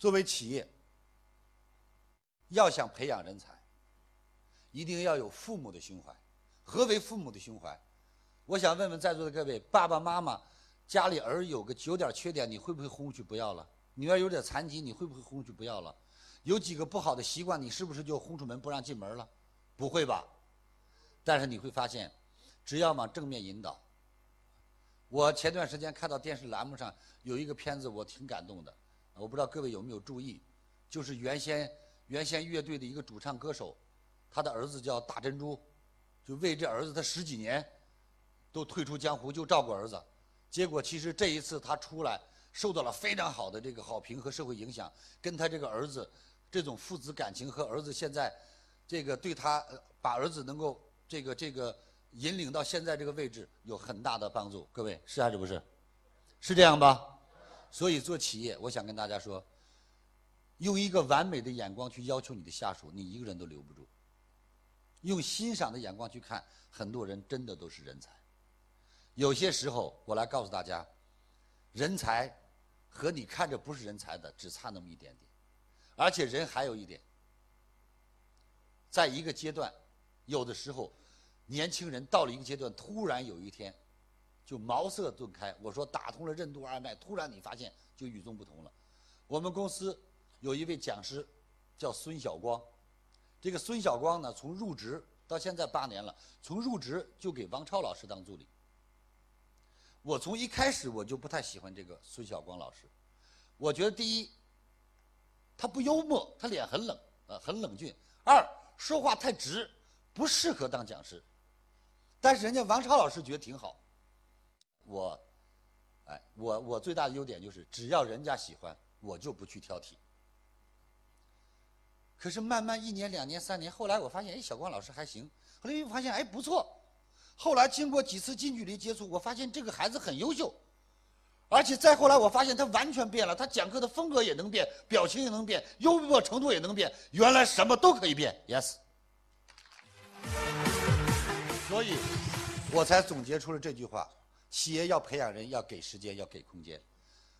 作为企业，要想培养人才，一定要有父母的胸怀。何为父母的胸怀？我想问问在座的各位爸爸妈妈，家里儿有个有点缺点，你会不会轰出去不要了？女儿有点残疾，你会不会轰出去不要了？有几个不好的习惯，你是不是就轰出门不让进门了？不会吧？但是你会发现，只要往正面引导。我前段时间看到电视栏目上有一个片子，我挺感动的。我不知道各位有没有注意，就是原先原先乐队的一个主唱歌手，他的儿子叫大珍珠，就为这儿子他十几年都退出江湖，就照顾儿子。结果其实这一次他出来，受到了非常好的这个好评和社会影响，跟他这个儿子这种父子感情和儿子现在这个对他把儿子能够这个这个引领到现在这个位置有很大的帮助。各位是还是不是？是这样吧？所以做企业，我想跟大家说，用一个完美的眼光去要求你的下属，你一个人都留不住。用欣赏的眼光去看，很多人真的都是人才。有些时候，我来告诉大家，人才和你看着不是人才的只差那么一点点。而且人还有一点，在一个阶段，有的时候，年轻人到了一个阶段，突然有一天。就茅塞顿开，我说打通了任督二脉，突然你发现就与众不同了。我们公司有一位讲师叫孙晓光，这个孙晓光呢，从入职到现在八年了，从入职就给王超老师当助理。我从一开始我就不太喜欢这个孙晓光老师，我觉得第一，他不幽默，他脸很冷，呃，很冷峻；二，说话太直，不适合当讲师。但是人家王超老师觉得挺好。我，哎，我我最大的优点就是，只要人家喜欢，我就不去挑剔。可是慢慢一年、两年、三年，后来我发现，哎，小光老师还行。后来又发现，哎，不错。后来经过几次近距离接触，我发现这个孩子很优秀。而且再后来，我发现他完全变了，他讲课的风格也能变，表情也能变，幽默程度也能变。原来什么都可以变，yes。所以，我才总结出了这句话。企业要培养人，要给时间，要给空间。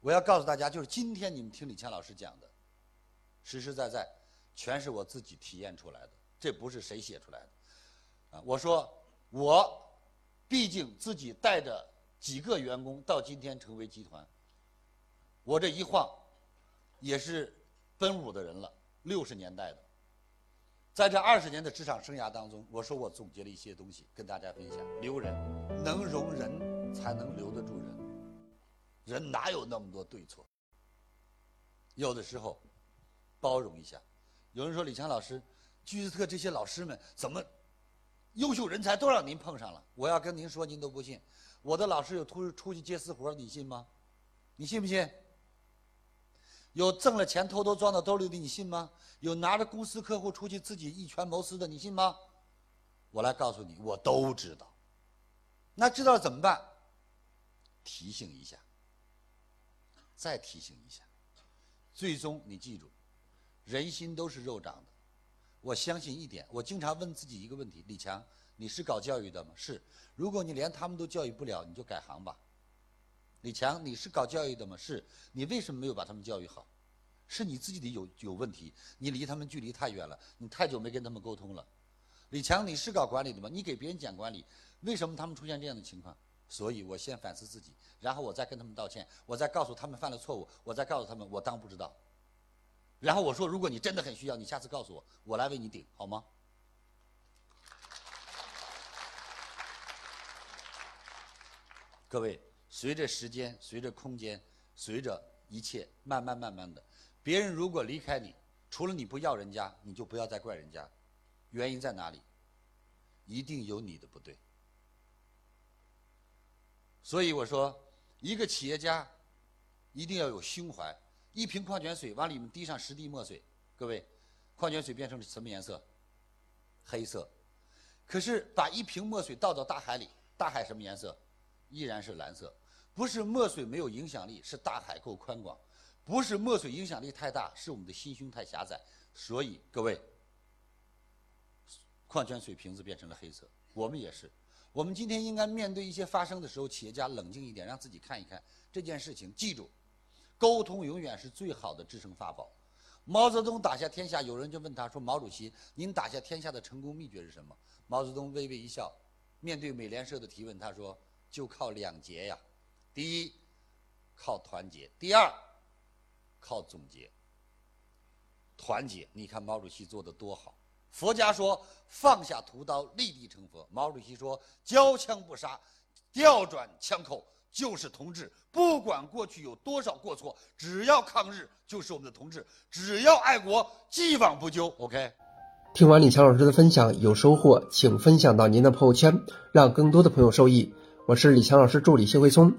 我要告诉大家，就是今天你们听李强老师讲的，实实在在，全是我自己体验出来的，这不是谁写出来的。啊，我说我，毕竟自己带着几个员工到今天成为集团，我这一晃，也是奔五的人了，六十年代的。在这二十年的职场生涯当中，我说我总结了一些东西跟大家分享：留人，能容人。才能留得住人，人哪有那么多对错？有的时候，包容一下。有人说李强老师，居斯特这些老师们怎么优秀人才都让您碰上了？我要跟您说，您都不信。我的老师有出出去接私活你信吗？你信不信？有挣了钱偷偷装到兜里的，你信吗？有拿着公司客户出去自己一权谋私的，你信吗？我来告诉你，我都知道。那知道了怎么办？提醒一下，再提醒一下，最终你记住，人心都是肉长的。我相信一点，我经常问自己一个问题：李强，你是搞教育的吗？是。如果你连他们都教育不了，你就改行吧。李强，你是搞教育的吗？是。你为什么没有把他们教育好？是你自己的有有问题，你离他们距离太远了，你太久没跟他们沟通了。李强，你是搞管理的吗？你给别人讲管理，为什么他们出现这样的情况？所以我先反思自己，然后我再跟他们道歉，我再告诉他们犯了错误，我再告诉他们我当不知道。然后我说，如果你真的很需要，你下次告诉我，我来为你顶，好吗？各位，随着时间，随着空间，随着一切，慢慢慢慢的，别人如果离开你，除了你不要人家，你就不要再怪人家。原因在哪里？一定有你的不对。所以我说，一个企业家一定要有胸怀。一瓶矿泉水往里面滴上十滴墨水，各位，矿泉水变成了什么颜色？黑色。可是把一瓶墨水倒到大海里，大海什么颜色？依然是蓝色。不是墨水没有影响力，是大海够宽广；不是墨水影响力太大，是我们的心胸太狭窄。所以各位，矿泉水瓶子变成了黑色，我们也是。我们今天应该面对一些发生的时候，企业家冷静一点，让自己看一看这件事情。记住，沟通永远是最好的制胜法宝。毛泽东打下天下，有人就问他说：“毛主席，您打下天下的成功秘诀是什么？”毛泽东微微一笑，面对美联社的提问，他说：“就靠两节呀，第一，靠团结；第二，靠总结。团结，你看毛主席做的多好。佛家说放下屠刀，立地成佛。毛主席说交枪不杀，调转枪口。”就是同志，不管过去有多少过错，只要抗日就是我们的同志；只要爱国，既往不咎。OK。听完李强老师的分享，有收获，请分享到您的朋友圈，让更多的朋友受益。我是李强老师助理谢慧聪。